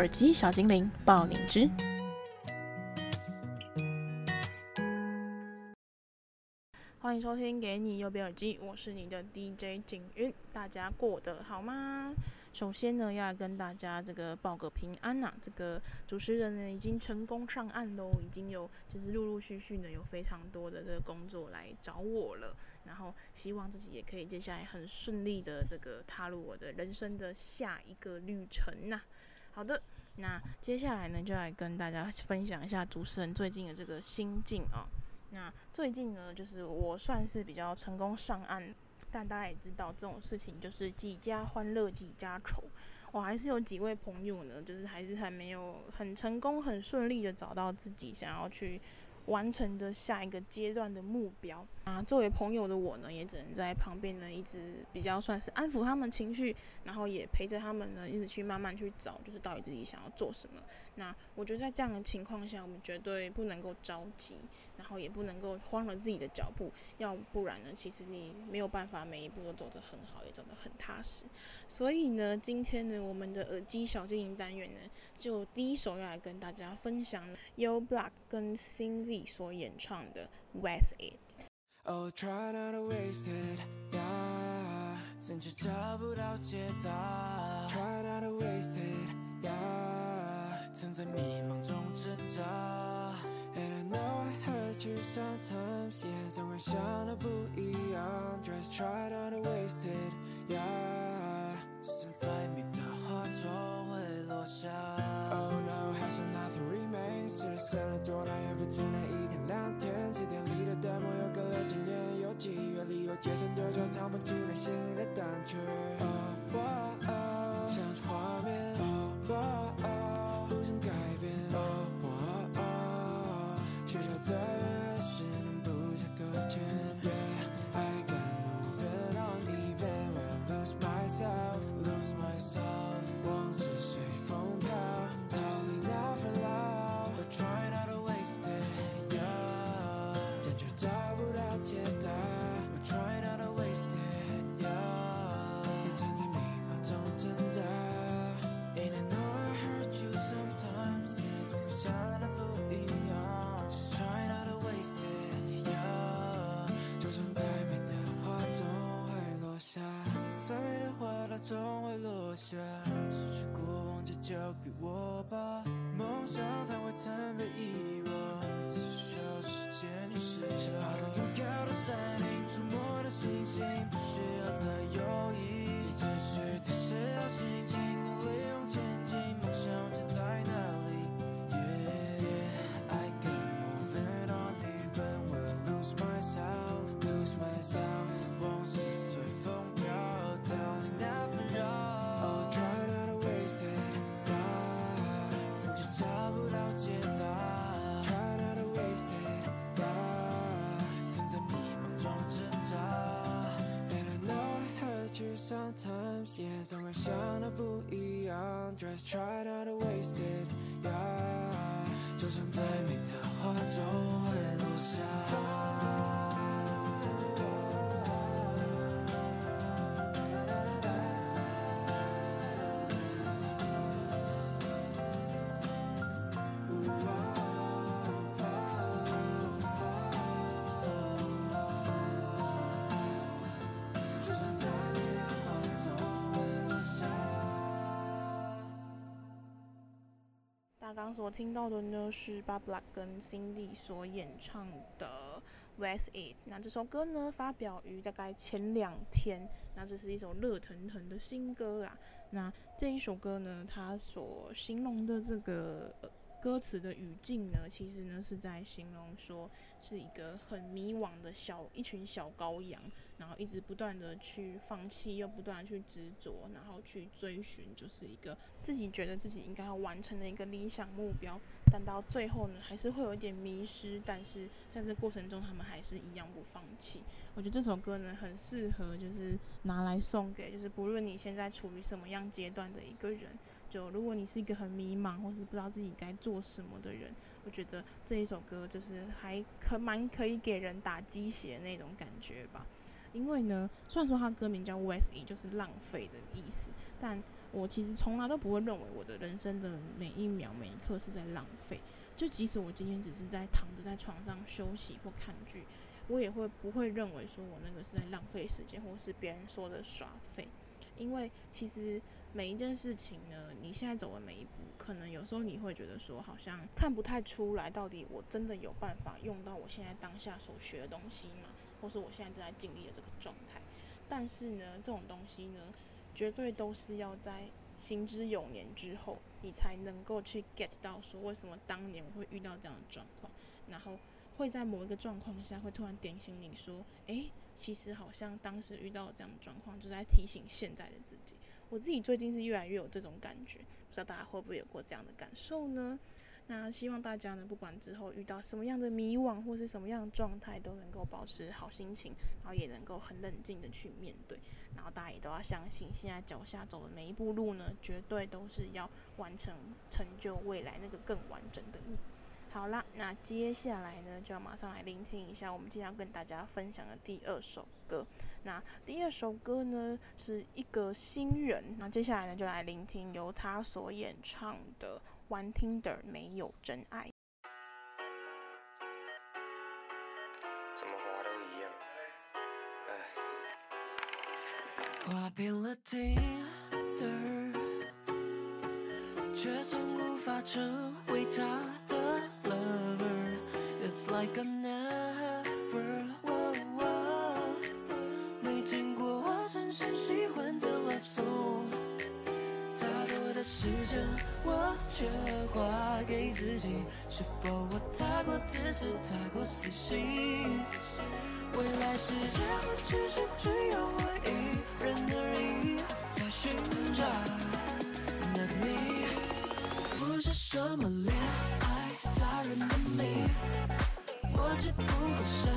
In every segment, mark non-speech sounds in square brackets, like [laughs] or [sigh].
耳机小精灵爆你知，欢迎收听《给你右边耳机》，我是你的 DJ 景云，大家过得好吗？首先呢，要跟大家这个报个平安呐、啊，这个主持人呢已经成功上岸喽，已经有就是陆陆续续的有非常多的这个工作来找我了，然后希望自己也可以接下来很顺利的这个踏入我的人生的下一个旅程呐、好的，那接下来呢，就来跟大家分享一下主持人最近的这个心境啊。那最近呢，就是我算是比较成功上岸，但大家也知道这种事情就是几家欢乐几家愁。我还是有几位朋友呢，就是还是还没有很成功、很顺利的找到自己想要去完成的下一个阶段的目标啊，作为朋友的我呢，也只能在旁边呢，一直比较算是安抚他们情绪，然后也陪着他们呢，一直去慢慢去找，就是到底自己想要做什么。那我觉得在这样的情况下，我们绝对不能够着急，然后也不能够慌了自己的脚步，要不然呢，其实你没有办法每一步都走得很好，也走得很踏实。所以呢，今天呢，我们的耳机小精灵单元呢，就第一首要来跟大家分享 Yo Block 跟 Cindy 所演唱的 Waste It。Oh, try not to waste it, yeah. 总是找不到解答。Try not to waste it, yeah. 曾在迷茫中挣扎。And I know I hurt you sometimes, yeah. 总会想的不一样。Just try not to waste it, yeah. 就算再美的花总会落下。Oh Nothing remains. 世上的多难也不只能一天两天。词典里的 demo 又隔了几年，有几月里又结成多少藏不住内心的胆怯。Oh, oh, oh, 像是画面。Oh, 下。失去过往就交给我吧，梦想它会曾被遗忘，只需要时间去释怀。爬到更高的山顶，触摸到星星，不需要再犹豫，只需提示好心情，sometimes, yeah. 总会想的不一样。Just try not to waste it, yeah. 就算再美的花总会落下。刚所听到的呢，是 Bob Black 跟辛蒂所演唱的《Waste It》。那这首歌呢，发表于大概前两天。那这是一首热腾腾的新歌啊。那这一首歌呢，它所形容的这个。歌词的语境呢，其实呢是在形容说是一个很迷惘的小一群小羔羊，然后一直不断的去放弃，又不断的去执着，然后去追寻，就是一个自己觉得自己应该要完成的一个理想目标。但到最后呢，还是会有一点迷失。但是在这过程中，他们还是一样不放弃。我觉得这首歌呢，很适合就是拿来送给，就是不论你现在处于什么样阶段的一个人。就如果你是一个很迷茫，或是不知道自己该做什么的人，我觉得这一首歌就是还可蛮可以给人打鸡血的那种感觉吧。因为呢，虽然说它歌名叫 Waste，就是浪费的意思，但我其实从来都不会认为我的人生的每一秒每一刻是在浪费。就即使我今天只是在躺着在床上休息或看剧，我也会不会认为说我那个是在浪费时间，或是别人说的耍废。因为其实每一件事情呢，你现在走的每一步，可能有时候你会觉得说，好像看不太出来，到底我真的有办法用到我现在当下所学的东西吗？或是我现在正在经历的这个状态？但是呢，这种东西呢，绝对都是要在行之有年之后，你才能够去 get 到说，为什么当年我会遇到这样的状况，然后。会在某一个状况下，会突然点醒你说：“诶，其实好像当时遇到了这样的状况，就在提醒现在的自己。”我自己最近是越来越有这种感觉，不知道大家会不会有过这样的感受呢？那希望大家呢，不管之后遇到什么样的迷惘或是什么样的状态，都能够保持好心情，然后也能够很冷静的去面对。然后大家也都要相信，现在脚下走的每一步路呢，绝对都是要完成成就未来那个更完整的你。好啦，那接下来呢，就要马上来聆听一下我们今天要跟大家分享的第二首歌。那第二首歌呢，是一个新人。那接下来呢，就来聆听由他所演唱的《玩听的没有真爱》。怎么滑都一样，唉。挂遍了听的，却从无法成为他的。Like I never, oh, oh, 没听过我真心喜欢的 love song，太多的时间我却花给自己，是否我太过自私，太过死心？未来世界不只是只有我一人而已，在寻找那你，不是什么恋爱达人的你。我只不过深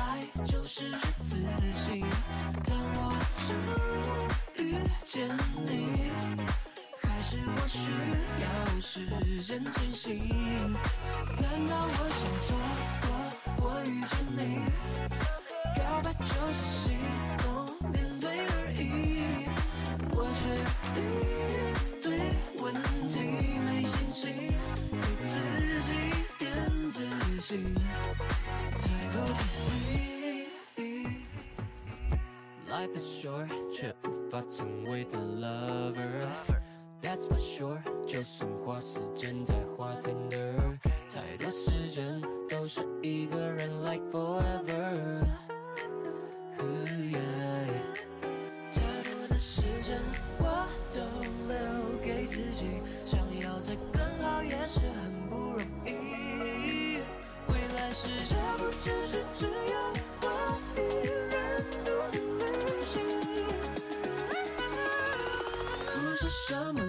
爱，就是这自信。当我终于遇见你，是我需要时间清醒？难道我想错过我遇见你？告白就是心动面对而已，我却一堆问题没信心，给自己点自信。Life is short，却无法成为的 lover。That's for sure，就算花时间在花 Tinder，太多时间都是一个人 like forever。太多的时间我都留给自己，想要再更好也是很不容易。未来世界不只是只有。什么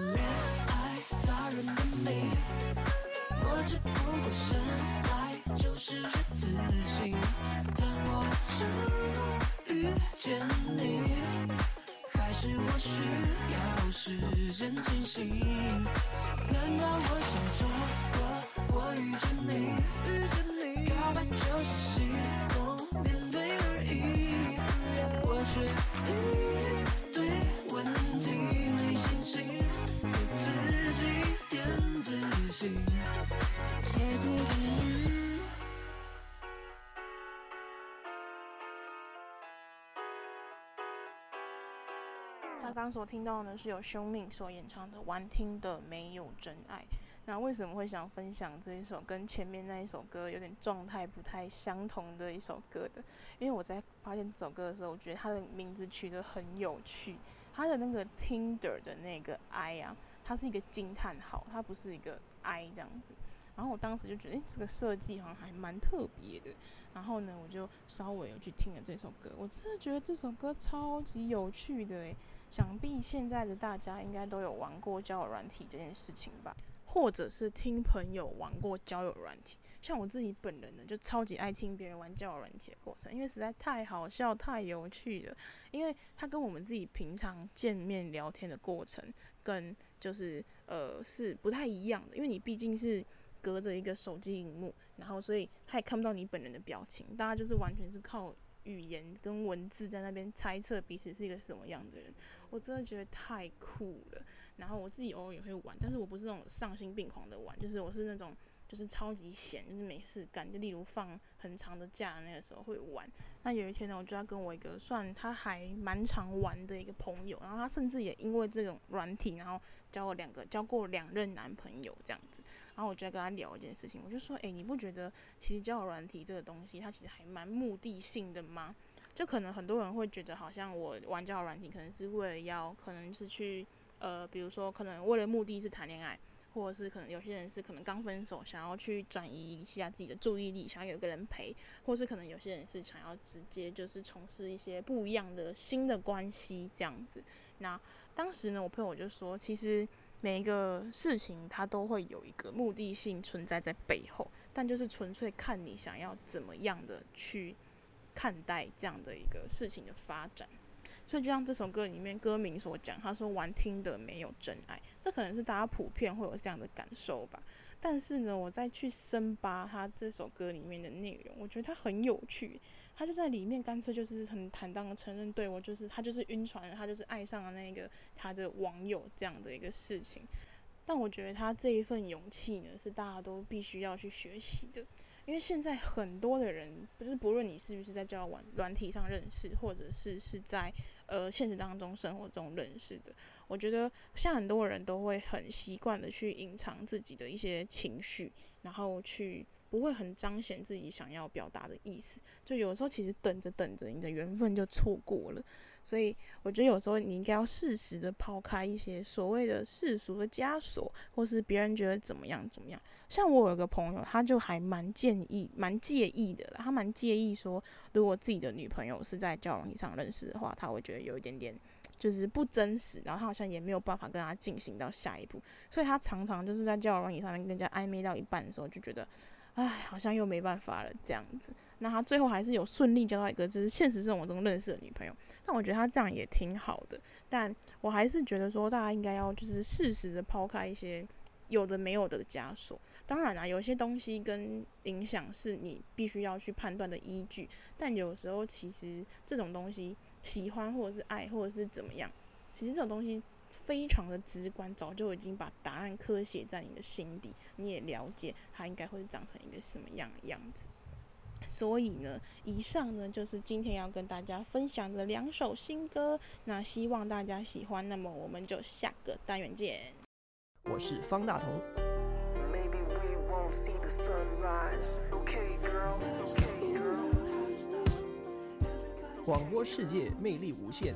刚所听到呢，是由凶命所演唱的《玩听的没有真爱》。那为什么会想分享这一首跟前面那一首歌有点状态不太相同的一首歌的？因为我在发现这首歌的时候，我觉得它的名字取得很有趣。它的那个 Tinder 的那个 I 啊，它是一个惊叹号，它不是一个 I 这样子。然后我当时就觉得，诶，这个设计好像还蛮特别的。然后呢，我就稍微有去听了这首歌，我真的觉得这首歌超级有趣的诶。想必现在的大家应该都有玩过交友软体这件事情吧。或者是听朋友玩过交友软体，像我自己本人呢，就超级爱听别人玩交友软体的过程，因为实在太好笑、太有趣了。因为他跟我们自己平常见面聊天的过程，跟就是呃是不太一样的，因为你毕竟是隔着一个手机荧幕，然后所以他也看不到你本人的表情，大家就是完全是靠语言跟文字在那边猜测彼此是一个什么样的人，我真的觉得太酷了。然后我自己偶尔也会玩，但是我不是那种丧心病狂的玩，就是我是那种就是超级闲，就是没事干，就例如放很长的假的那个时候会玩。那有一天呢，我就要跟我一个算他还蛮常玩的一个朋友，然后他甚至也因为这种软体，然后交了两个交过两任男朋友这样子。然后我就在跟他聊一件事情，我就说，诶，你不觉得其实交友软体这个东西，它其实还蛮目的性的吗？就可能很多人会觉得，好像我玩交友软体，可能是为了要，可能是去。呃，比如说，可能为了目的是谈恋爱，或者是可能有些人是可能刚分手，想要去转移一下自己的注意力，想要有个人陪，或是可能有些人是想要直接就是从事一些不一样的新的关系这样子。那当时呢，我朋友就说，其实每一个事情它都会有一个目的性存在在背后，但就是纯粹看你想要怎么样的去看待这样的一个事情的发展。所以就像这首歌里面歌名所讲，他说玩听的没有真爱，这可能是大家普遍会有这样的感受吧。但是呢，我再去深扒他这首歌里面的内容，我觉得他很有趣。他就在里面干脆就是很坦荡的承认，对我就是他就是晕船，他就是爱上了那个他的网友这样的一个事情。但我觉得他这一份勇气呢，是大家都必须要去学习的。因为现在很多的人，不是不论你是不是在交友软体上认识，或者是是在呃现实当中生活中认识的，我觉得像很多人都会很习惯的去隐藏自己的一些情绪，然后去不会很彰显自己想要表达的意思，就有时候其实等着等着，你的缘分就错过了。所以我觉得有时候你应该要适时的抛开一些所谓的世俗的枷锁，或是别人觉得怎么样怎么样。像我有个朋友，他就还蛮建议、蛮介意的。他蛮介意说，如果自己的女朋友是在交往上认识的话，他会觉得有一点点就是不真实，然后他好像也没有办法跟他进行到下一步。所以他常常就是在交友软体上面跟人家暧昧到一半的时候，就觉得。唉，好像又没办法了这样子。那他最后还是有顺利交到一个就是现实生活中认识的女朋友。但我觉得他这样也挺好的。但我还是觉得说，大家应该要就是适时的抛开一些有的没有的枷锁。当然啦，有些东西跟影响是你必须要去判断的依据。但有时候其实这种东西，喜欢或者是爱或者是怎么样，其实这种东西。非常的直观，早就已经把答案刻写在你的心底，你也了解它应该会长成一个什么样的样子。所以呢，以上呢就是今天要跟大家分享的两首新歌，那希望大家喜欢。那么我们就下个单元见。我是方大同。广播世界魅力无限。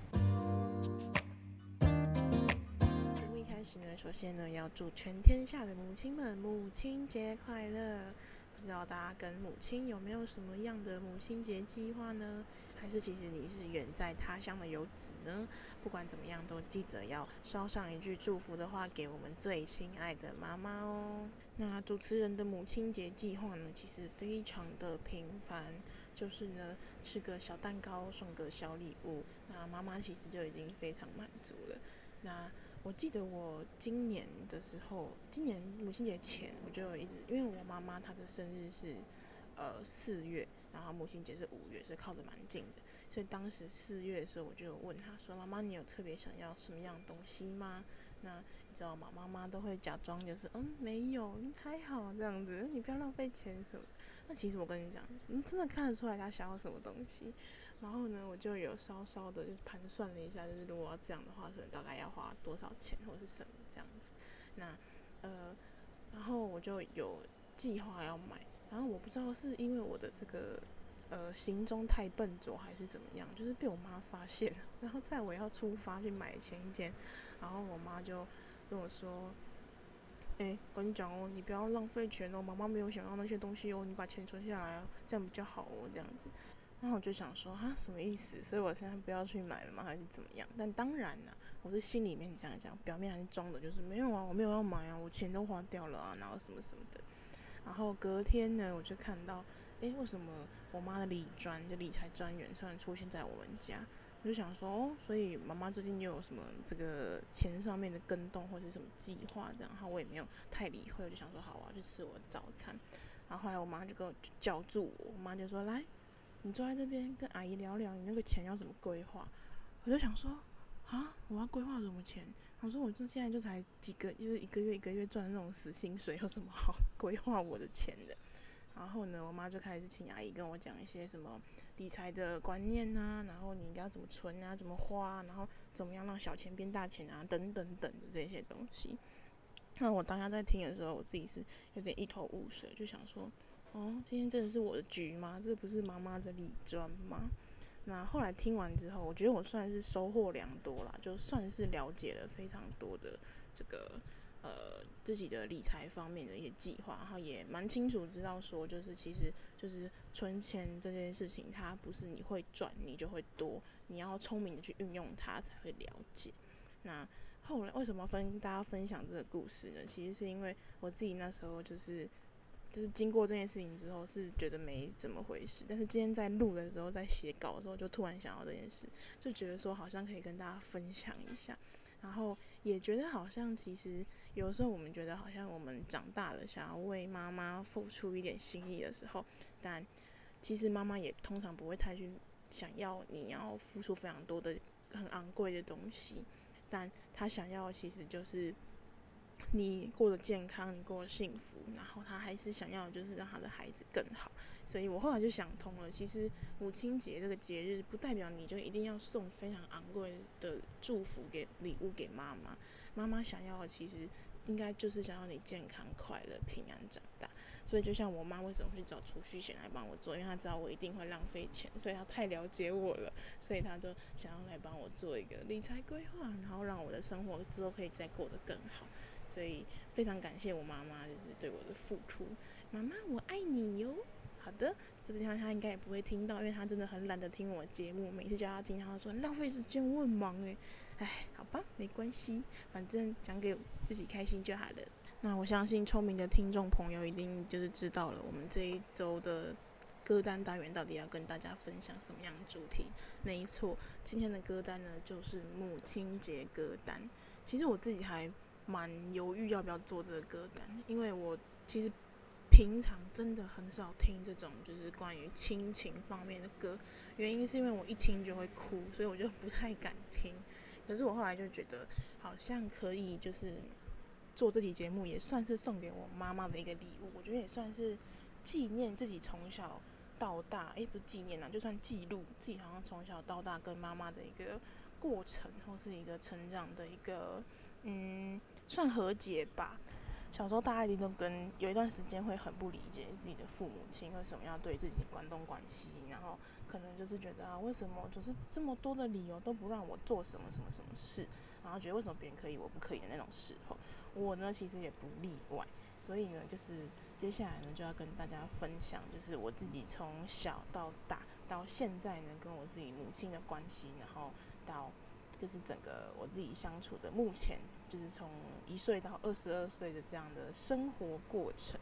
首先呢，要祝全天下的母亲们母亲节快乐！不知道大家跟母亲有没有什么样的母亲节计划呢？还是其实你是远在他乡的游子呢？不管怎么样，都记得要捎上一句祝福的话给我们最亲爱的妈妈哦。那主持人的母亲节计划呢，其实非常的平凡，就是呢吃个小蛋糕，送个小礼物，那妈妈其实就已经非常满足了。那我记得我今年的时候，今年母亲节前，我就一直因为我妈妈她的生日是呃四月，然后母亲节是五月，所以靠得蛮近的。所以当时四月的时候，我就问她说：“妈妈，你有特别想要什么样的东西吗？”那你知道吗？妈妈都会假装就是嗯没有，还好这样子，你不要浪费钱什么的。那其实我跟你讲，你真的看得出来她想要什么东西。然后呢，我就有稍稍的就是盘算了一下，就是如果要这样的话，可能大概要花多少钱或是什么这样子。那呃，然后我就有计划要买。然后我不知道是因为我的这个呃行踪太笨拙还是怎么样，就是被我妈发现了。[laughs] 然后在我要出发去买前一天，然后我妈就跟我说：“哎，跟你讲哦，你不要浪费钱哦，妈妈没有想要那些东西哦，你把钱存下来哦，这样比较好哦，这样子。”然后我就想说，啊，什么意思？所以我现在不要去买了吗？还是怎么样？但当然呢、我是心里面这样讲，表面还是装的，就是没有啊，我没有要买啊，我钱都花掉了啊，然后什么什么的。然后隔天呢，我就看到，诶，为什么我妈的理专就理财专员突然出现在我们家？我就想说，哦，所以妈妈最近又有什么这个钱上面的更动或者什么计划这样？然后我也没有太理会，我就想说，好，我要去吃我的早餐。然后后来我妈就跟我叫住我，我妈就说，来。你坐在这边跟阿姨聊聊，你那个钱要怎么规划？我就想说，啊，我要规划什么钱？我说我这现在就才几个，就是一个月一个月赚那种死薪水，有什么好 [laughs] 规划我的钱的？然后呢，我妈就开始请阿姨跟我讲一些什么理财的观念啊，然后你应该要怎么存啊，怎么花，然后怎么样让小钱变大钱啊，等等等的这些东西。那我当下在听的时候，我自己是有点一头雾水，就想说。哦，今天真的是我的局吗？这不是妈妈的理专吗？那后来听完之后，我觉得我算是收获良多啦，就算是了解了非常多的这个呃自己的理财方面的一些计划，然后也蛮清楚知道说，就是其实就是存钱这件事情，它不是你会赚你就会多，你要聪明的去运用它才会了解。那后来为什么分大家分享这个故事呢？其实是因为我自己那时候就是。就是经过这件事情之后，是觉得没怎么回事。但是今天在录的时候，在写稿的时候，就突然想到这件事，就觉得说好像可以跟大家分享一下。然后也觉得好像其实有时候我们觉得好像我们长大了，想要为妈妈付出一点心意的时候，但其实妈妈也通常不会太去想要你要付出非常多的很昂贵的东西，但她想要其实就是。你过得健康，你过得幸福，然后他还是想要就是让他的孩子更好，所以我后来就想通了，其实母亲节这个节日不代表你就一定要送非常昂贵的祝福给礼物给妈妈，妈妈想要的其实。应该就是想要你健康、快乐、平安长大，所以就像我妈为什么会找储蓄险来帮我做，因为她知道我一定会浪费钱，所以她太了解我了，所以她就想要来帮我做一个理财规划，然后让我的生活之后可以再过得更好。所以非常感谢我妈妈就是对我的付出，妈妈我爱你哟。好的，这个地方他应该也不会听到，因为他真的很懒得听我节目。每次叫他听，他说浪费时间，我很忙诶。哎，好吧，没关系，反正讲给自己开心就好了。那我相信聪明的听众朋友一定就是知道了，我们这一周的歌单单元到底要跟大家分享什么样的主题？没错，今天的歌单呢就是母亲节歌单。其实我自己还蛮犹豫要不要做这个歌单，因为我其实。平常真的很少听这种就是关于亲情方面的歌，原因是因为我一听就会哭，所以我就不太敢听。可是我后来就觉得，好像可以就是做这期节目，也算是送给我妈妈的一个礼物。我觉得也算是纪念自己从小到大，诶，不是纪念啊，就算记录自己好像从小到大跟妈妈的一个过程，或是一个成长的一个，嗯，算和解吧。小时候大家一定都跟有一段时间会很不理解自己的父母亲为什么要对自己关东关西，然后可能就是觉得啊，为什么就是这么多的理由都不让我做什么什么什么事，然后觉得为什么别人可以我不可以的那种时候，我呢其实也不例外，所以呢就是接下来呢就要跟大家分享，就是我自己从小到大到现在呢跟我自己母亲的关系，然后到。就是整个我自己相处的，目前就是从一岁到二十二岁的这样的生活过程。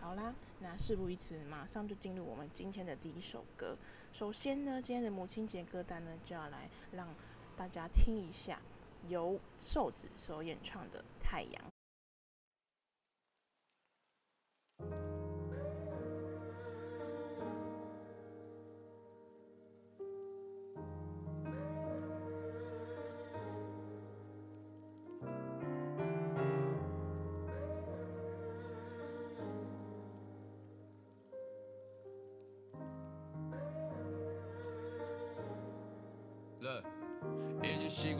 好啦，那事不宜迟，马上就进入我们今天的第一首歌。首先呢，今天的母亲节歌单呢，就要来让大家听一下由瘦子所演唱的《太阳》。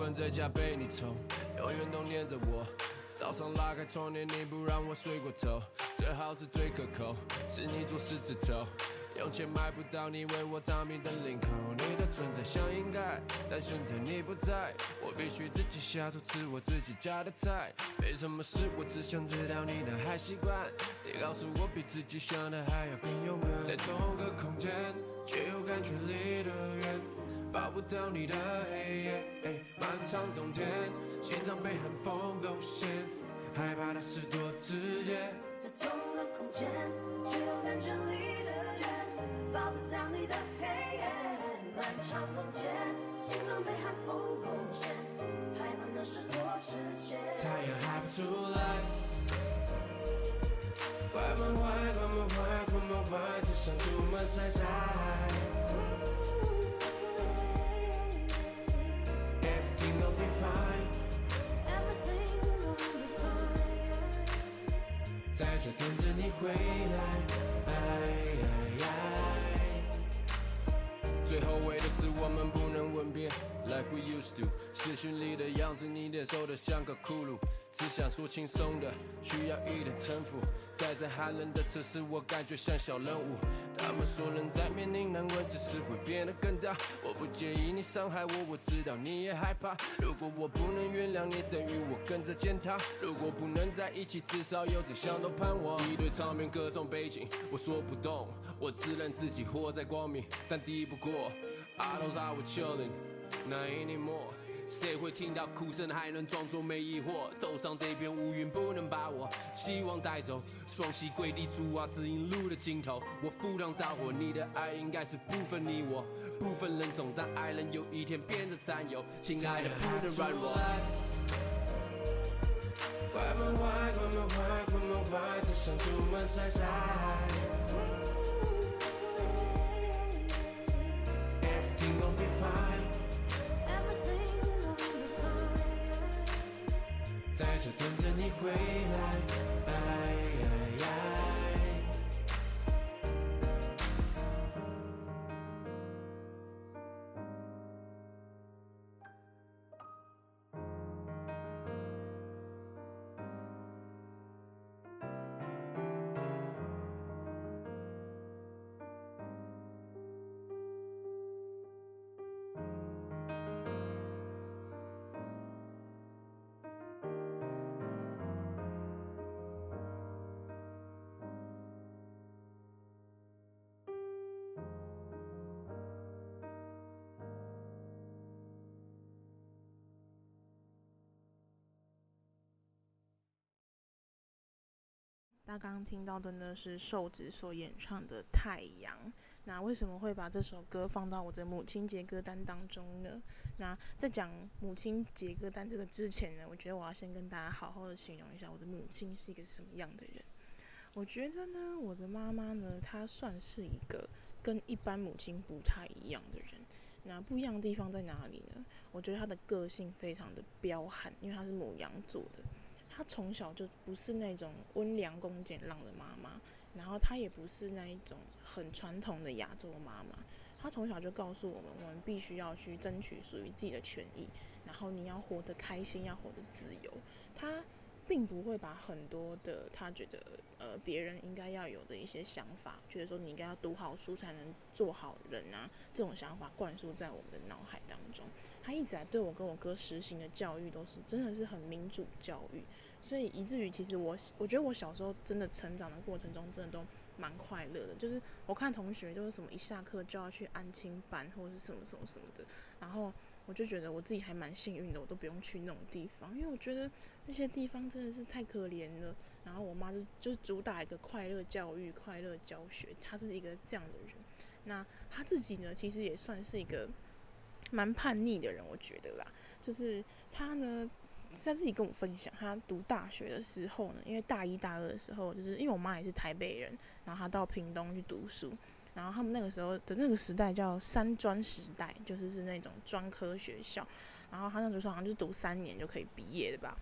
惯在家被你宠，永远都黏着我。早上拉开窗帘，你不让我睡过头，最好是最可口，是你做狮子头。用钱买不到你为我着迷的领口，你的存在像应该，但现在你不在，我必须自己下厨吃我自己家的菜。没什么事，我只想知道你的坏习惯。你告诉我比自己想的还要更勇敢，在同个空间却又感觉离得远，抱不到你的黑夜。漫长冬天，心脏被寒风勾陷，害怕的是多直接。在同个空间却又感觉离得远抱不到你的黑夜，漫长冬天，心脏被寒风攻陷，害怕那是多直接。太阳还不出来，关门坏，关门坏，关门坏，只想出门晒晒。就等着你回来。最后悔的是我们不能吻别，like we used to。视讯里的样子，你脸瘦得像个骷髅。只想说轻松的，需要一点城府。在这寒冷的城市，我感觉像小人物。他们说人在面临难关，只是会变得更大。我不介意你伤害我，我知道你也害怕。如果我不能原谅你，等于我跟着践踏。如果不能在一起，至少有这相同盼望。一堆场面，各种背景，我说不动，我只能自己活在光明，但敌不过。I thought I was chilling, not anymore. 谁会听到哭声还能装作没疑惑？头上这片乌云不能把我希望带走。双膝跪地，主啊，指引路的尽头。我赴汤蹈火，你的爱应该是不分你我，不分人种，但爱人有一天变成占有。亲爱的，不能软弱。关门坏，关门坏，关门坏，只想出门晒晒。就等着你回来。那刚刚听到的呢是瘦子所演唱的《太阳》。那为什么会把这首歌放到我的母亲节歌单当中呢？那在讲母亲节歌单这个之前呢，我觉得我要先跟大家好好的形容一下我的母亲是一个什么样的人。我觉得呢，我的妈妈呢，她算是一个跟一般母亲不太一样的人。那不一样的地方在哪里呢？我觉得她的个性非常的彪悍，因为她是母羊座的。她从小就不是那种温良恭俭让的妈妈，然后她也不是那一种很传统的亚洲妈妈。她从小就告诉我们，我们必须要去争取属于自己的权益，然后你要活得开心，要活得自由。她并不会把很多的他觉得呃别人应该要有的一些想法，觉得说你应该要读好书才能做好人啊，这种想法灌输在我们的脑海当中。他一直来对我跟我哥实行的教育都是真的是很民主教育，所以以至于其实我我觉得我小时候真的成长的过程中真的都蛮快乐的。就是我看同学就是什么一下课就要去安亲班或者是什么什么什么的，然后我就觉得我自己还蛮幸运的，我都不用去那种地方，因为我觉得那些地方真的是太可怜了。然后我妈就就主打一个快乐教育、快乐教学，她是一个这样的人。那她自己呢，其实也算是一个。蛮叛逆的人，我觉得啦，就是她呢，他自己跟我分享，他读大学的时候呢，因为大一大二的时候，就是因为我妈也是台北人，然后她到屏东去读书，然后他们那个时候的那个时代叫三专时代，就是是那种专科学校，然后他那时候好像就是读三年就可以毕业的吧。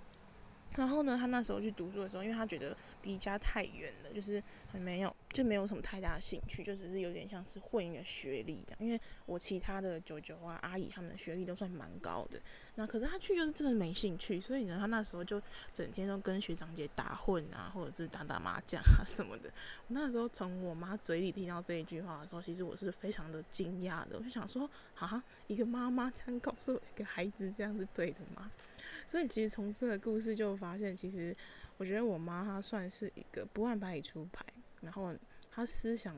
然后呢，他那时候去读书的时候，因为他觉得离家太远了，就是很没有就没有什么太大的兴趣，就只是有点像是混一个学历这样。因为我其他的舅舅啊、阿姨他们的学历都算蛮高的，那可是他去就是真的没兴趣，所以呢，他那时候就整天都跟学长姐打混啊，或者是打打麻将啊什么的。我那时候从我妈嘴里听到这一句话的时候，其实我是非常的惊讶的，我就想说，啊，一个妈妈这样告诉一个孩子这样是对的吗？[laughs] 所以其实从这个故事就发现，其实我觉得我妈她算是一个不按牌理出牌。然后他思想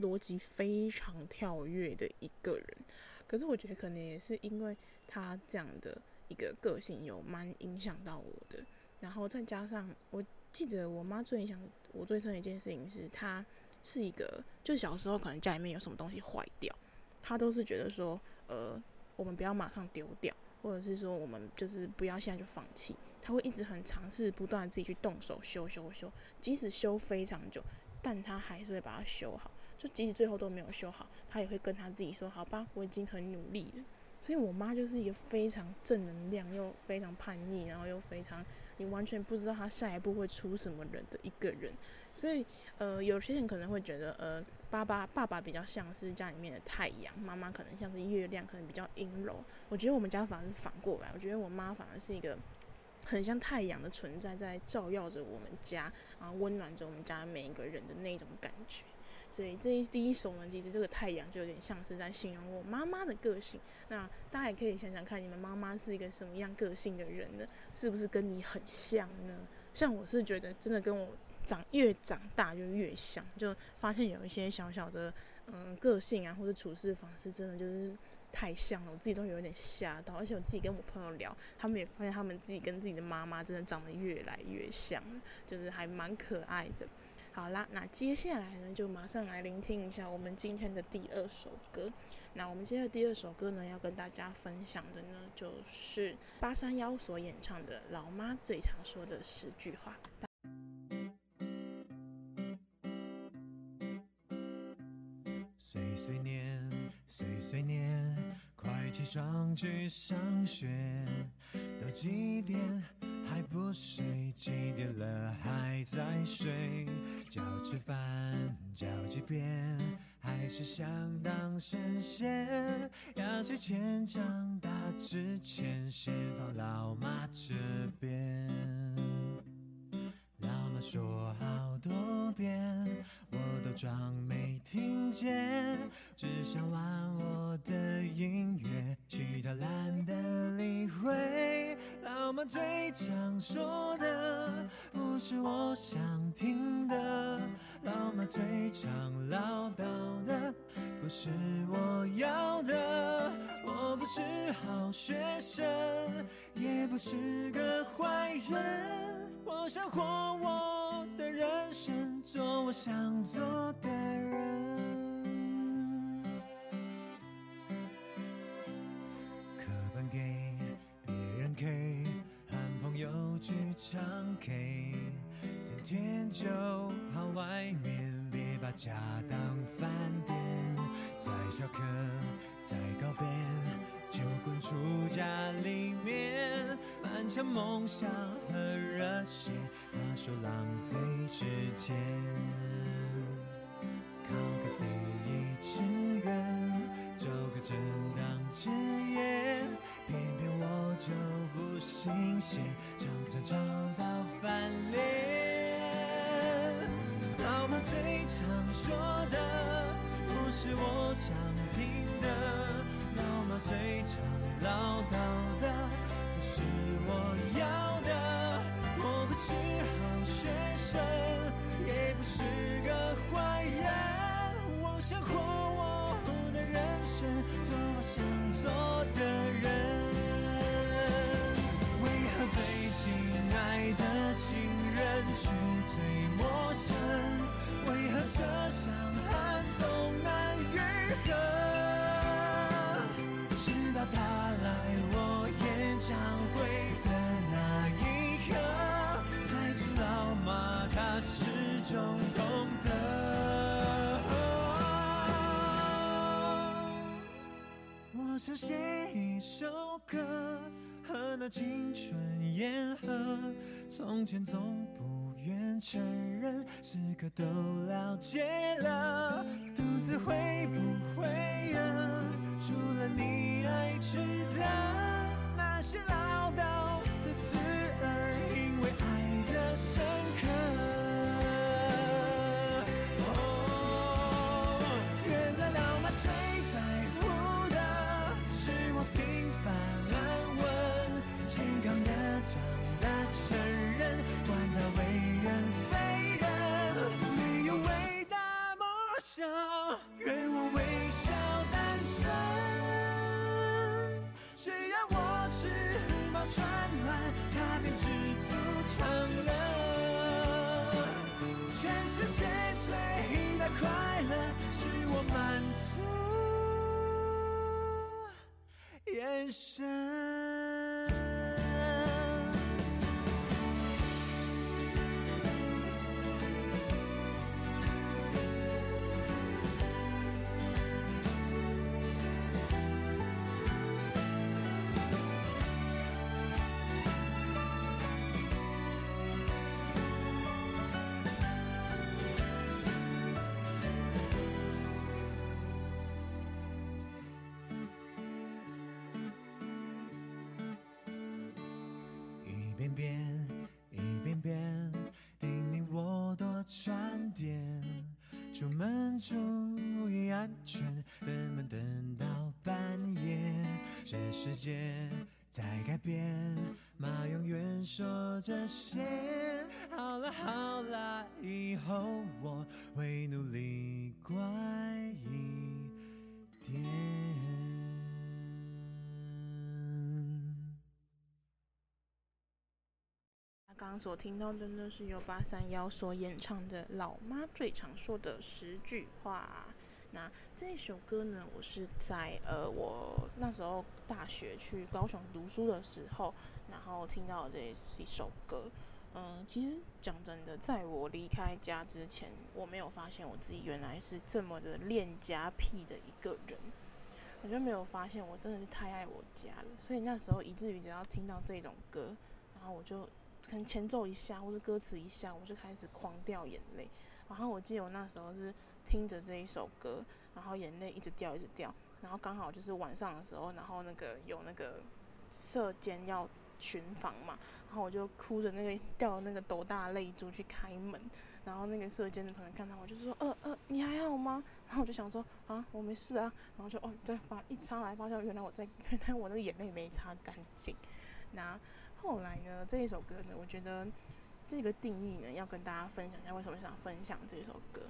逻辑非常跳跃的一个人，可是我觉得可能也是因为他这样的一个个性有蛮影响到我的。然后再加上我记得我妈最影响我最深的一件事情是，她是一个就小时候可能家里面有什么东西坏掉，她都是觉得说，呃，我们不要马上丢掉，或者是说我们就是不要现在就放弃，她会一直很尝试不断自己去动手修修修，即使修非常久。但他还是会把它修好，就即使最后都没有修好，他也会跟他自己说：“好吧，我已经很努力了。”所以，我妈就是一个非常正能量又非常叛逆，然后又非常你完全不知道他下一步会出什么人的一个人。所以，呃，有些人可能会觉得，呃，爸爸爸爸比较像是家里面的太阳，妈妈可能像是月亮，可能比较阴柔。我觉得我们家反而是反过来，我觉得我妈反而是一个。很像太阳的存在，在照耀着我们家，然后温暖着我们家每一个人的那种感觉。所以这一第一首呢，其实这个太阳就有点像是在形容我妈妈的个性。那大家也可以想想看，你们妈妈是一个什么样个性的人呢？是不是跟你很像呢？像我是觉得真的跟我长越长大就越像，就发现有一些小小的嗯个性啊，或者处事方式，真的就是。太像了，我自己都有点吓到，而且我自己跟我朋友聊，他们也发现他们自己跟自己的妈妈真的长得越来越像了，就是还蛮可爱的。好啦，那接下来呢，就马上来聆听一下我们今天的第二首歌。那我们今天的第二首歌呢，要跟大家分享的呢，就是八三幺所演唱的《老妈最常说的十句话》。碎碎念，碎碎念，快起床去上学。都几点还不睡？几点了还在睡？叫吃饭叫几遍，还是想当神仙？压岁钱长大之前，先放老妈这边。老妈说好多边。我都装没听见，只想玩我的音乐，其他懒得理会。老妈最常说的不是我想听的，老妈最常唠叨的不是我要的。我不是好学生，也不是个坏人，我想活我的人生，做我想做的人。课本给别人 K，和朋友去唱 K，天就跑外面，别把家当饭店。再翘课，再告别，就滚出家里面，满腔梦想和热血，怕说浪费时间。他来我演唱会的那一刻，才知老妈她始终懂得。我想写一首歌，和那青春言和，从前总不愿。承认，此刻都了解了，肚子会不会饿？除了你爱吃的那些唠叨的刺耳，因为爱的深刻。哦，原来老妈最在乎的是我平凡安稳、健康的长大成人，管他为人非穿暖，他便知足常乐。全世界最大快乐，是我满足眼神。这世界在改变，妈永远说这些。好了好了，以后我会努力乖一点。刚刚所听到的呢，是由八三夭所演唱的《老妈最常说的十句话》。那这首歌呢，我是在呃我那时候大学去高雄读书的时候，然后听到这一首歌。嗯，其实讲真的，在我离开家之前，我没有发现我自己原来是这么的恋家癖的一个人。我就没有发现我真的是太爱我家了，所以那时候以至于只要听到这种歌，然后我就。可能前奏一下，或是歌词一下，我就开始狂掉眼泪。然后我记得我那时候是听着这一首歌，然后眼泪一直掉，一直掉。然后刚好就是晚上的时候，然后那个有那个舍监要巡房嘛，然后我就哭着那个掉那个斗大泪珠去开门。然后那个舍监的同学看到我，就说：“呃呃，你还好吗？”然后我就想说：“啊，我没事啊。”然后就哦，再发一擦来，发现原来我在，[laughs] 原来我那个眼泪没擦干净。那。后来呢，这一首歌呢，我觉得这个定义呢，要跟大家分享一下为什么想分享这首歌。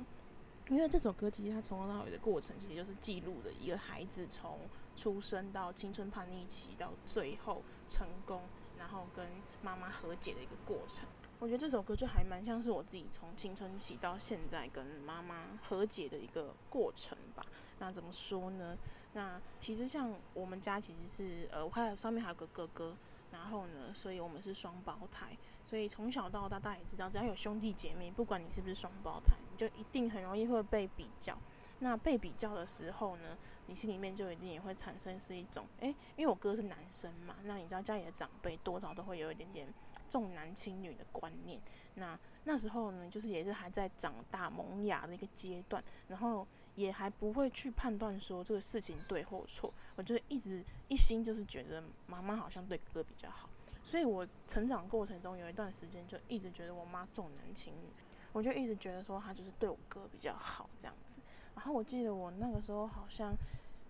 因为这首歌其实它从头到尾的过程，其实就是记录了一个孩子从出生到青春叛逆期，到最后成功，然后跟妈妈和解的一个过程。我觉得这首歌就还蛮像是我自己从青春期到现在跟妈妈和解的一个过程吧。那怎么说呢？那其实像我们家其实是呃，我还有上面还有个哥哥。然后呢，所以我们是双胞胎，所以从小到大，大家也知道，只要有兄弟姐妹，不管你是不是双胞胎，你就一定很容易会被比较。那被比较的时候呢，你心里面就一定也会产生是一种，诶，因为我哥是男生嘛，那你知道家里的长辈多少都会有一点点重男轻女的观念。那那时候呢，就是也是还在长大萌芽的一个阶段，然后也还不会去判断说这个事情对或错。我就一直一心就是觉得妈妈好像对哥哥比较好，所以我成长过程中有一段时间就一直觉得我妈重男轻女，我就一直觉得说他就是对我哥比较好这样子。然后我记得我那个时候好像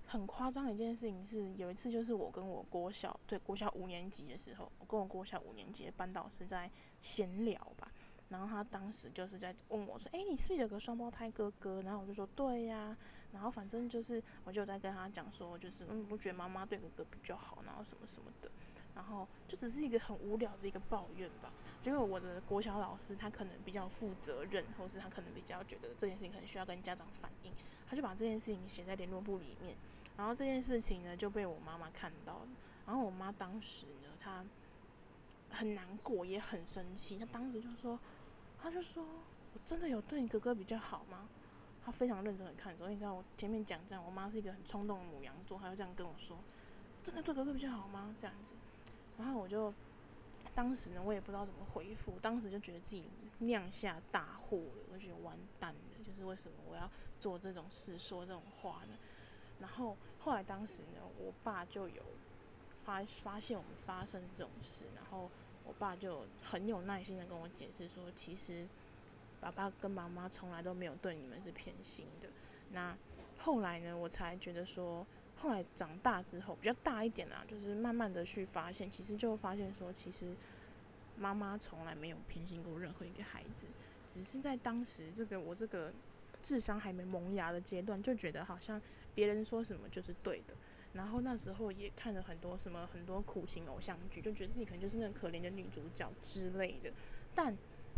很夸张的一件事情是，有一次就是我跟我国小对国小五年级的时候，我跟我国小五年级的班导师在闲聊吧，然后他当时就是在问我说：“哎，你是不是有个双胞胎哥哥？”然后我就说：“对呀。”然后反正就是我就在跟他讲说，就是嗯，我觉得妈妈对哥哥比较好，然后什么什么的。然后就只是一个很无聊的一个抱怨吧。结果我的国小老师他可能比较负责任，或是他可能比较觉得这件事情可能需要跟家长反映，他就把这件事情写在联络簿里面。然后这件事情呢就被我妈妈看到了。然后我妈当时呢，她很难过，也很生气。她当时就说，她就说我真的有对你哥哥比较好吗？她非常认真的看着。你知道我前面讲这样，我妈是一个很冲动的母羊座，她就这样跟我说，真的对哥哥比较好吗？这样子。然后我就，当时呢，我也不知道怎么回复，当时就觉得自己酿下大祸了，我觉得完蛋了，就是为什么我要做这种事，说这种话呢？然后后来当时呢，我爸就有发发现我们发生这种事，然后我爸就很有耐心的跟我解释说，其实爸爸跟妈妈从来都没有对你们是偏心的。那后来呢，我才觉得说，后来长大之后比较大一点啦，就是慢慢的去发现，其实就发现说，其实妈妈从来没有偏心过任何一个孩子，只是在当时这个我这个。智商还没萌芽的阶段，就觉得好像别人说什么就是对的。然后那时候也看了很多什么很多苦情偶像剧，就觉得自己可能就是那个可怜的女主角之类的。但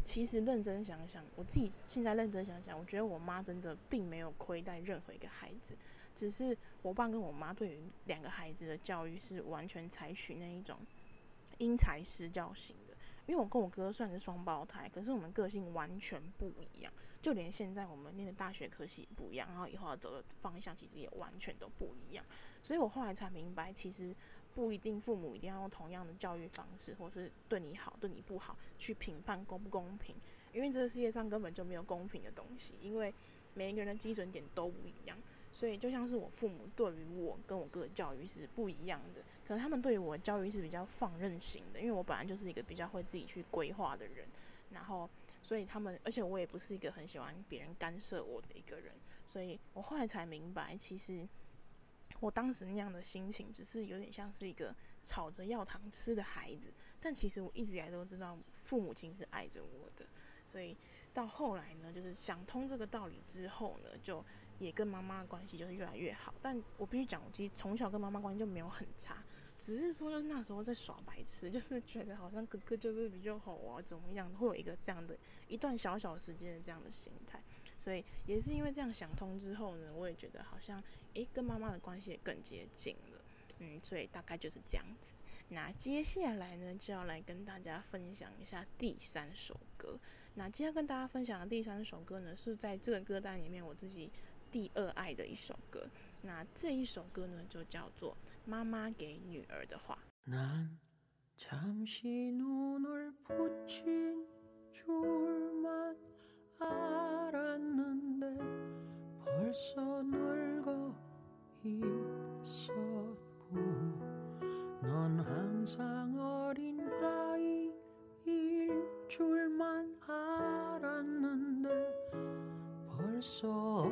其实认真想想，我自己现在认真想想，我觉得我妈真的并没有亏待任何一个孩子，只是我爸跟我妈对于两个孩子的教育是完全采取那一种因材施教型的。因为我跟我哥算是双胞胎，可是我们个性完全不一样。就连现在我们念的大学科系也不一样，然后以后要走的方向其实也完全都不一样。所以我后来才明白，其实不一定父母一定要用同样的教育方式，或是对你好、对你不好去评判公不公平。因为这个世界上根本就没有公平的东西，因为每一个人的基准点都不一样。所以就像是我父母对于我跟我哥的教育是不一样的，可能他们对于我的教育是比较放任型的，因为我本来就是一个比较会自己去规划的人，然后。所以他们，而且我也不是一个很喜欢别人干涉我的一个人，所以我后来才明白，其实我当时那样的心情，只是有点像是一个吵着要糖吃的孩子。但其实我一直以来都知道，父母亲是爱着我的。所以到后来呢，就是想通这个道理之后呢，就也跟妈妈的关系就是越来越好。但我必须讲，我其实从小跟妈妈关系就没有很差。只是说，就是那时候在耍白痴，[laughs] 就是觉得好像哥哥就是比较好啊，怎么样，会有一个这样的一段小小时间的这样的心态。所以也是因为这样想通之后呢，我也觉得好像，诶，跟妈妈的关系也更接近了。嗯，所以大概就是这样子。那接下来呢，就要来跟大家分享一下第三首歌。那今天跟大家分享的第三首歌呢，是在这个歌单里面我自己第二爱的一首歌。那这一首歌呢，就叫做《妈妈给女儿的话》。난 잠시 눈을 붙인 줄만 알았는데 벌써 늙어 있었고 넌 항상 어린 아이일 줄만 알았는데 벌써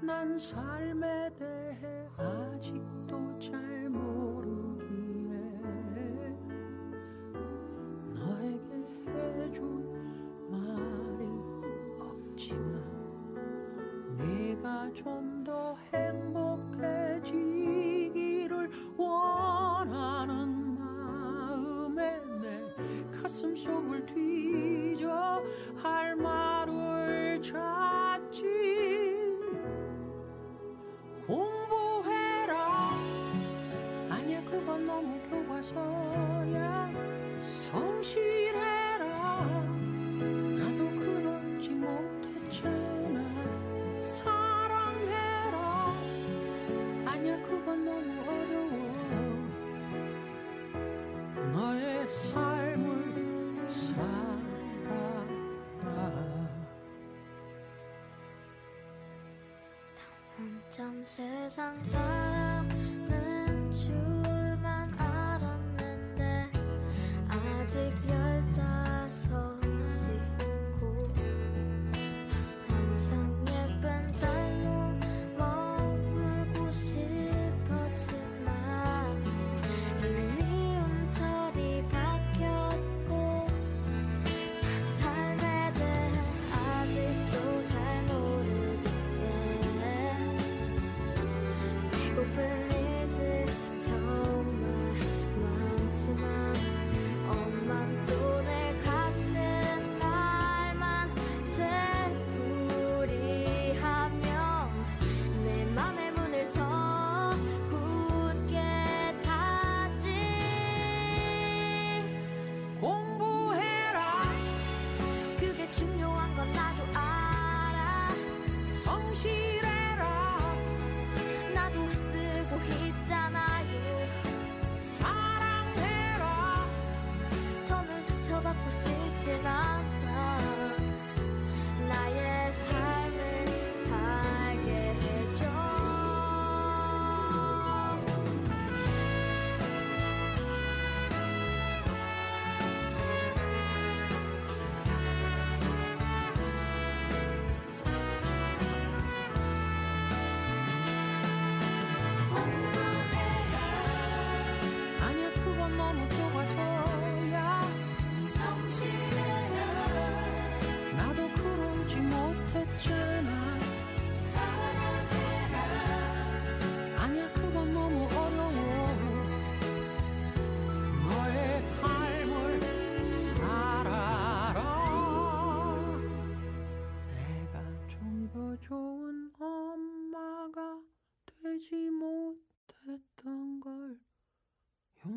난 삶에 대해 아직도 잘 모르기에 너에게 해줄 말이 없지만 네가 좀 더 행복해지기를 원 가슴 속을 뒤져 할 말을 찾지. 공부해라. 아니야 그건 너무 교과서야. 성실해 한참 세상 살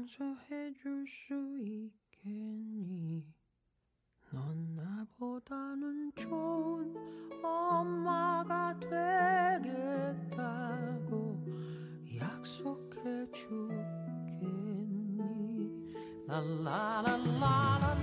용서해줄 수 있겠니? 넌 나보다는 좋은 엄마가 되겠다고 약속해 주겠니? 라라라라라라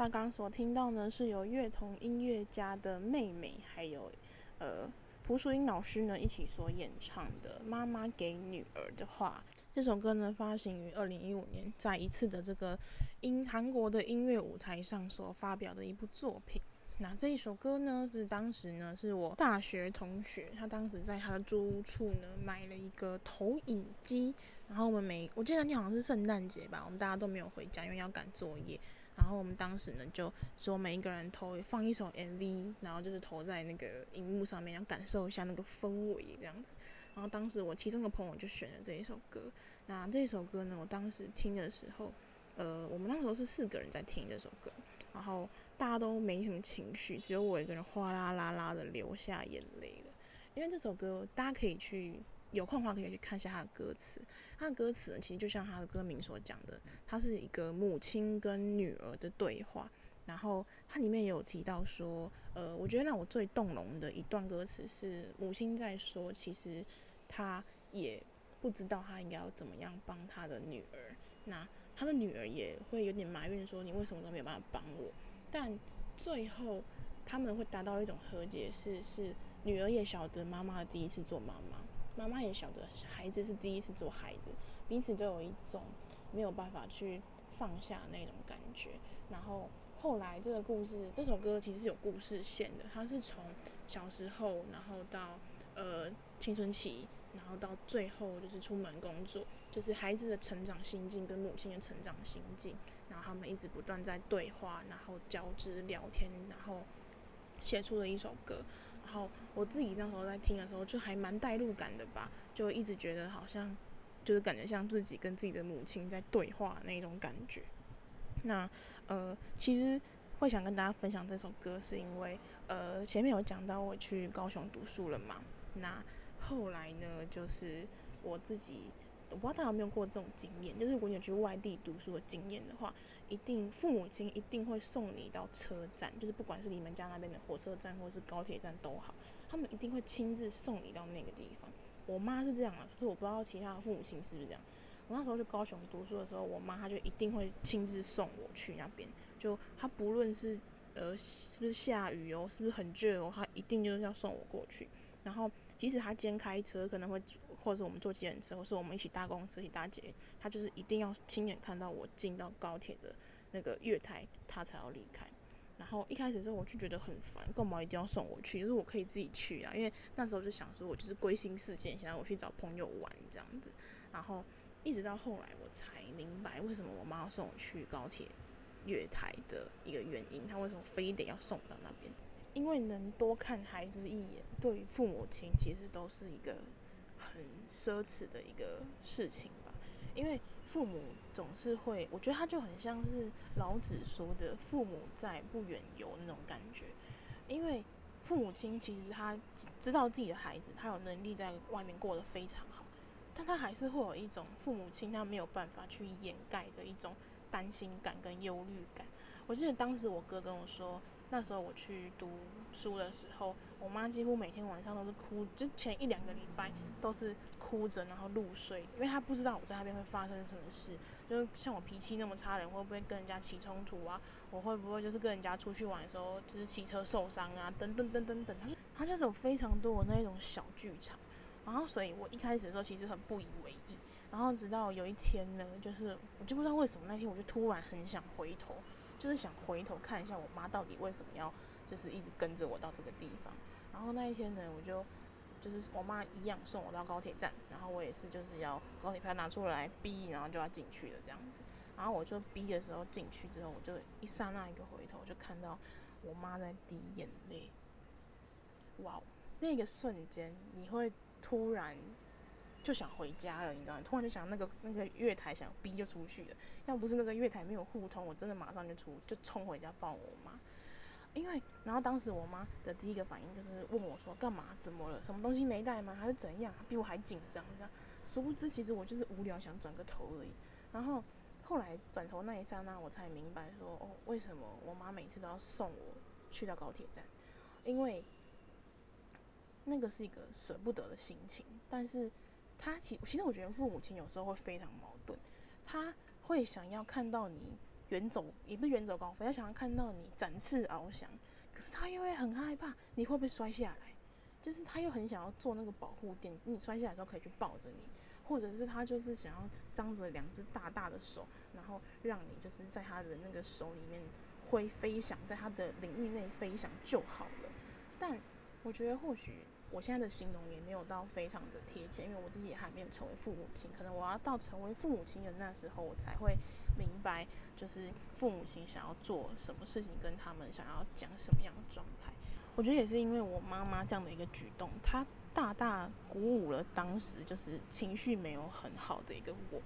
大家刚刚所听到呢，是由乐童音乐家的妹妹，还有呃蒲淑英老师呢一起所演唱的《妈妈给女儿的话》。这首歌呢发行于二零一五年，在一次的这个音韩国的音乐舞台上所发表的一部作品。那这一首歌呢，是当时呢是我大学同学，他当时在他的租屋处呢买了一个投影机，然后我们每我记得那天好像是圣诞节吧，我们大家都没有回家，因为要赶作业。然后我们当时呢，就说每一个人投放一首 MV，然后就是投在那个荧幕上面，要感受一下那个氛围这样子。然后当时我其中一个朋友就选了这一首歌。那这首歌呢，我当时听的时候，呃，我们那时候是四个人在听这首歌，然后大家都没什么情绪，只有我一个人哗啦啦啦的流下眼泪了。因为这首歌大家可以去。有空的话可以去看一下他的歌词。他的歌词，其实就像他的歌名所讲的，他是一个母亲跟女儿的对话。然后它里面有提到说，呃，我觉得让我最动容的一段歌词是母亲在说，其实她也不知道她应该要怎么样帮她的女儿。那她的女儿也会有点埋怨说，你为什么都没有办法帮我？但最后他们会达到一种和解，是是女儿也晓得妈妈的第一次做妈妈。妈妈也晓得孩子是第一次做孩子，彼此都有一种没有办法去放下那种感觉。然后后来这个故事，这首歌其实有故事线的，它是从小时候，然后到呃青春期，然后到最后就是出门工作，就是孩子的成长心境跟母亲的成长心境，然后他们一直不断在对话，然后交织聊天，然后写出了一首歌。然后我自己那时候在听的时候，就还蛮带入感的吧，就一直觉得好像就是感觉像自己跟自己的母亲在对话那种感觉。那呃，其实会想跟大家分享这首歌，是因为呃前面有讲到我去高雄读书了嘛。那后来呢，就是我自己。我不知道大家有没有过这种经验，就是如果你有去外地读书的经验的话，一定父母亲一定会送你到车站，就是不管是你们家那边的火车站或者是高铁站都好，他们一定会亲自送你到那个地方。我妈是这样啊，可是我不知道其他的父母亲是不是这样。我那时候去高雄读书的时候，我妈她就一定会亲自送我去那边，就她不论是呃是不是下雨哦，是不是很热哦，她一定就是要送我过去。然后即使她今天开车可能会。或者是我们坐计程车，或是我们一起搭公车、一起搭捷运，他就是一定要亲眼看到我进到高铁的那个月台，他才要离开。然后一开始的时候我就觉得很烦，干嘛一定要送我去？就是我可以自己去啊，因为那时候就想说我就是归心似箭，想要我去找朋友玩这样子。然后一直到后来我才明白，为什么我妈要送我去高铁月台的一个原因，她为什么非得要送到那边？因为能多看孩子一眼，对于父母亲其实都是一个。很奢侈的一个事情吧，因为父母总是会，我觉得他就很像是老子说的“父母在，不远游”那种感觉。因为父母亲其实他知道自己的孩子，他有能力在外面过得非常好，但他还是会有一种父母亲他没有办法去掩盖的一种担心感跟忧虑感。我记得当时我哥跟我说，那时候我去读书的时候，我妈几乎每天晚上都是哭，就前一两个礼拜都是哭着，然后入睡，因为她不知道我在那边会发生什么事。就像我脾气那么差的人，会不会跟人家起冲突啊？我会不会就是跟人家出去玩的时候，就是骑车受伤啊？等等等等等，她她就是有非常多的那一种小剧场。然后，所以我一开始的时候其实很不以为意。然后直到有一天呢，就是我就不知道为什么那天我就突然很想回头，就是想回头看一下我妈到底为什么要就是一直跟着我到这个地方。然后那一天呢，我就就是我妈一样送我到高铁站，然后我也是就是要高铁票拿出来逼，然后就要进去了这样子。然后我就逼的时候进去之后，我就一刹那一个回头，就看到我妈在滴眼泪。哇，那个瞬间你会突然。就想回家了，你知道？突然就想那个那个月台想逼就出去了，要不是那个月台没有互通，我真的马上就出就冲回家抱我。因为然后当时我妈的第一个反应就是问我说：“干嘛？怎么了？什么东西没带吗？还是怎样？”比我还紧张这样。殊不知其实我就是无聊想转个头而已。然后后来转头那一刹那，我才明白说：“哦，为什么我妈每次都要送我去到高铁站？因为那个是一个舍不得的心情，但是。”他其其实我觉得父母亲有时候会非常矛盾，他会想要看到你远走，也不是远走高飞，他想要看到你展翅翱翔，可是他又会很害怕你会不会摔下来，就是他又很想要做那个保护垫，你摔下来的时候可以去抱着你，或者是他就是想要张着两只大大的手，然后让你就是在他的那个手里面会飞翔，在他的领域内飞翔就好了。但我觉得或许。我现在的形容也没有到非常的贴切，因为我自己还没有成为父母亲，可能我要到成为父母亲的那时候，我才会明白，就是父母亲想要做什么事情，跟他们想要讲什么样的状态。我觉得也是因为我妈妈这样的一个举动，她大大鼓舞了当时就是情绪没有很好的一个我，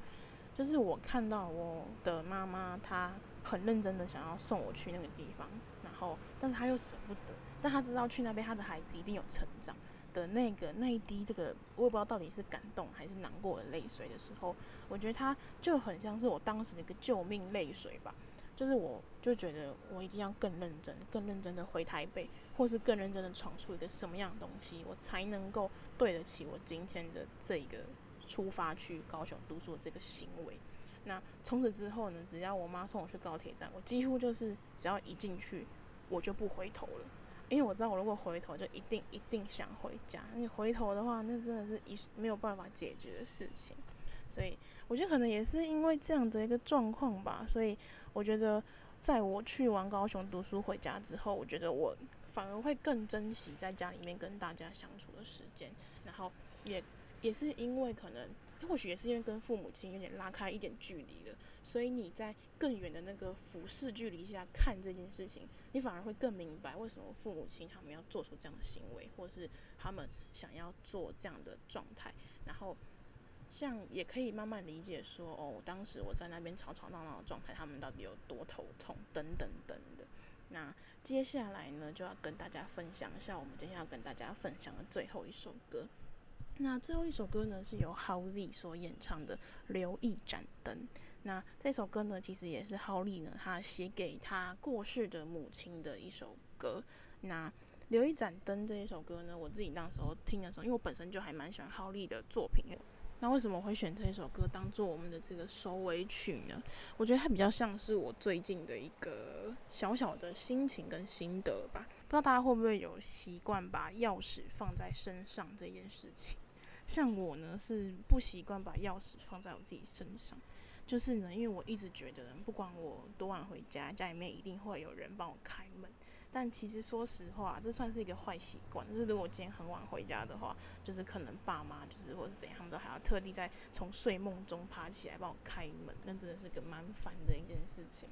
就是我看到我的妈妈，她很认真的想要送我去那个地方，然后但是她又舍不得，但她知道去那边她的孩子一定有成长。的那个那一滴这个我也不知道到底是感动还是难过的泪水的时候，我觉得它就很像是我当时的一个救命泪水吧。就是我就觉得我一定要更认真、更认真的回台北，或是更认真的闯出一个什么样的东西，我才能够对得起我今天的这个出发去高雄读书的这个行为。那从此之后呢，只要我妈送我去高铁站，我几乎就是只要一进去，我就不回头了。因为我知道，我如果回头，就一定一定想回家。你回头的话，那真的是一没有办法解决的事情。所以，我觉得可能也是因为这样的一个状况吧。所以，我觉得在我去完高雄读书回家之后，我觉得我反而会更珍惜在家里面跟大家相处的时间。然后，也也是因为可能。或许也是因为跟父母亲有点拉开一点距离了，所以你在更远的那个俯视距离下看这件事情，你反而会更明白为什么父母亲他们要做出这样的行为，或是他们想要做这样的状态。然后，像也可以慢慢理解说，哦，当时我在那边吵吵闹闹的状态，他们到底有多头痛，等等等的。那接下来呢，就要跟大家分享一下我们今天要跟大家分享的最后一首歌。那最后一首歌呢，是由 Halsey 所演唱的《留一盏灯》。那这首歌呢，其实也是浩利呢他写给他过世的母亲的一首歌。那《留一盏灯》这一首歌呢，我自己那时候听的时候，因为我本身就还蛮喜欢浩利的作品。那为什么我会选这一首歌当做我们的这个收尾曲呢？我觉得它比较像是我最近的一个小小的心情跟心得吧。不知道大家会不会有习惯把钥匙放在身上这件事情？像我呢，是不习惯把钥匙放在我自己身上，就是呢，因为我一直觉得，不管我多晚回家，家里面一定会有人帮我开门。但其实说实话，这算是一个坏习惯。就是如果今天很晚回家的话，就是可能爸妈就是或是怎样，他们都还要特地在从睡梦中爬起来帮我开门，那真的是个蛮烦的一件事情。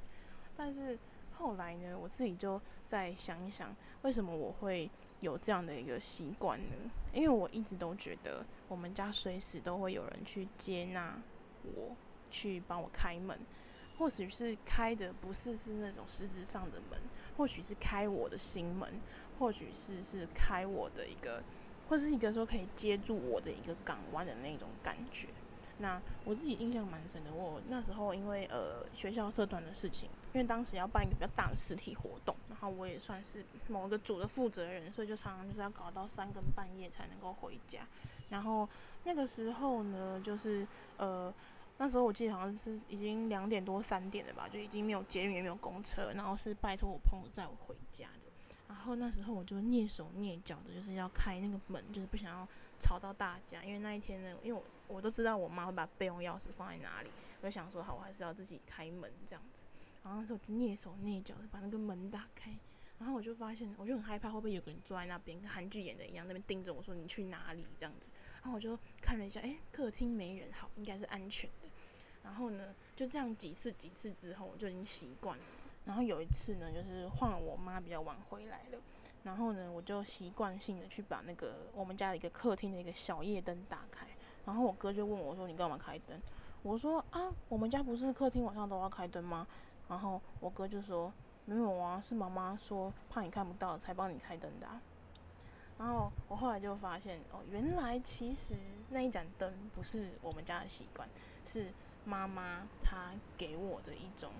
但是后来呢，我自己就再想一想，为什么我会有这样的一个习惯呢？因为我一直都觉得，我们家随时都会有人去接纳我，去帮我开门。或许是开的不是是那种实质上的门，或许是开我的心门，或许是是开我的一个，或是一个说可以接住我的一个港湾的那种感觉。那我自己印象蛮深的，我那时候因为呃学校社团的事情，因为当时要办一个比较大的实体活动，然后我也算是某个组的负责人，所以就常常就是要搞到三更半夜才能够回家。然后那个时候呢，就是呃那时候我记得好像是已经两点多三点了吧，就已经没有捷运也没有公车，然后是拜托我朋友载我回家的。然后那时候我就蹑手蹑脚的，就是要开那个门，就是不想要吵到大家。因为那一天呢，因为我我都知道我妈会把备用钥匙放在哪里，我就想说好，我还是要自己开门这样子。然后那时候就蹑手蹑脚的把那个门打开，然后我就发现，我就很害怕会不会有个人坐在那边，跟韩剧演的一样，那边盯着我说你去哪里这样子。然后我就看了一下，哎，客厅没人，好，应该是安全的。然后呢，就这样几次几次之后，我就已经习惯了。然后有一次呢，就是换了我妈比较晚回来了，然后呢，我就习惯性的去把那个我们家的一个客厅的一个小夜灯打开。然后我哥就问我说：“你干嘛开灯？”我说：“啊，我们家不是客厅晚上都要开灯吗？”然后我哥就说：“没有啊，是妈妈说怕你看不到才帮你开灯的。”然后我后来就发现，哦，原来其实那一盏灯不是我们家的习惯，是妈妈她给我的一种，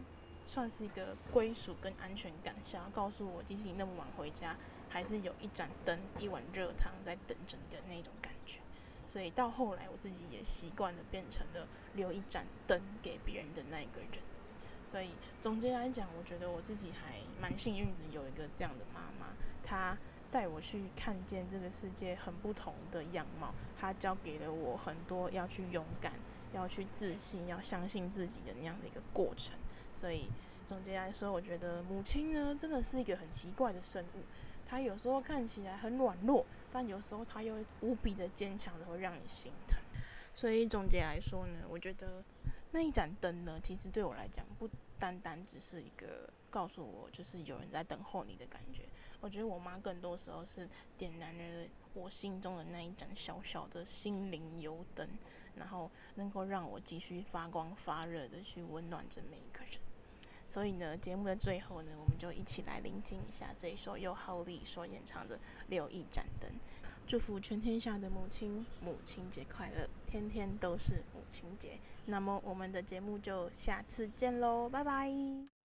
算是一个归属跟安全感，想要告诉我，即使你那么晚回家，还是有一盏灯、一碗热汤在等着你的那种感觉。所以到后来，我自己也习惯了变成了留一盏灯给别人的那一个人。所以总结来讲，我觉得我自己还蛮幸运的，有一个这样的妈妈，她带我去看见这个世界很不同的样貌，她教给了我很多要去勇敢、要去自信、要相信自己的那样的一个过程。所以总结来说，我觉得母亲呢，真的是一个很奇怪的生物，她有时候看起来很软弱，但有时候她又无比的坚强的会让你心疼。所以总结来说呢，我觉得。那一盏灯呢，其实对我来讲，不单单只是一个告诉我，就是有人在等候你的感觉。我觉得我妈更多时候是点燃了我心中的那一盏小小的心灵油灯，然后能够让我继续发光发热的去温暖着每一个人。所以呢，节目的最后呢，我们就一起来聆听一下这一首由浩利所演唱的《留一盏灯》。祝福全天下的母亲，母亲节快乐！天天都是母亲节。那么，我们的节目就下次见喽，拜拜。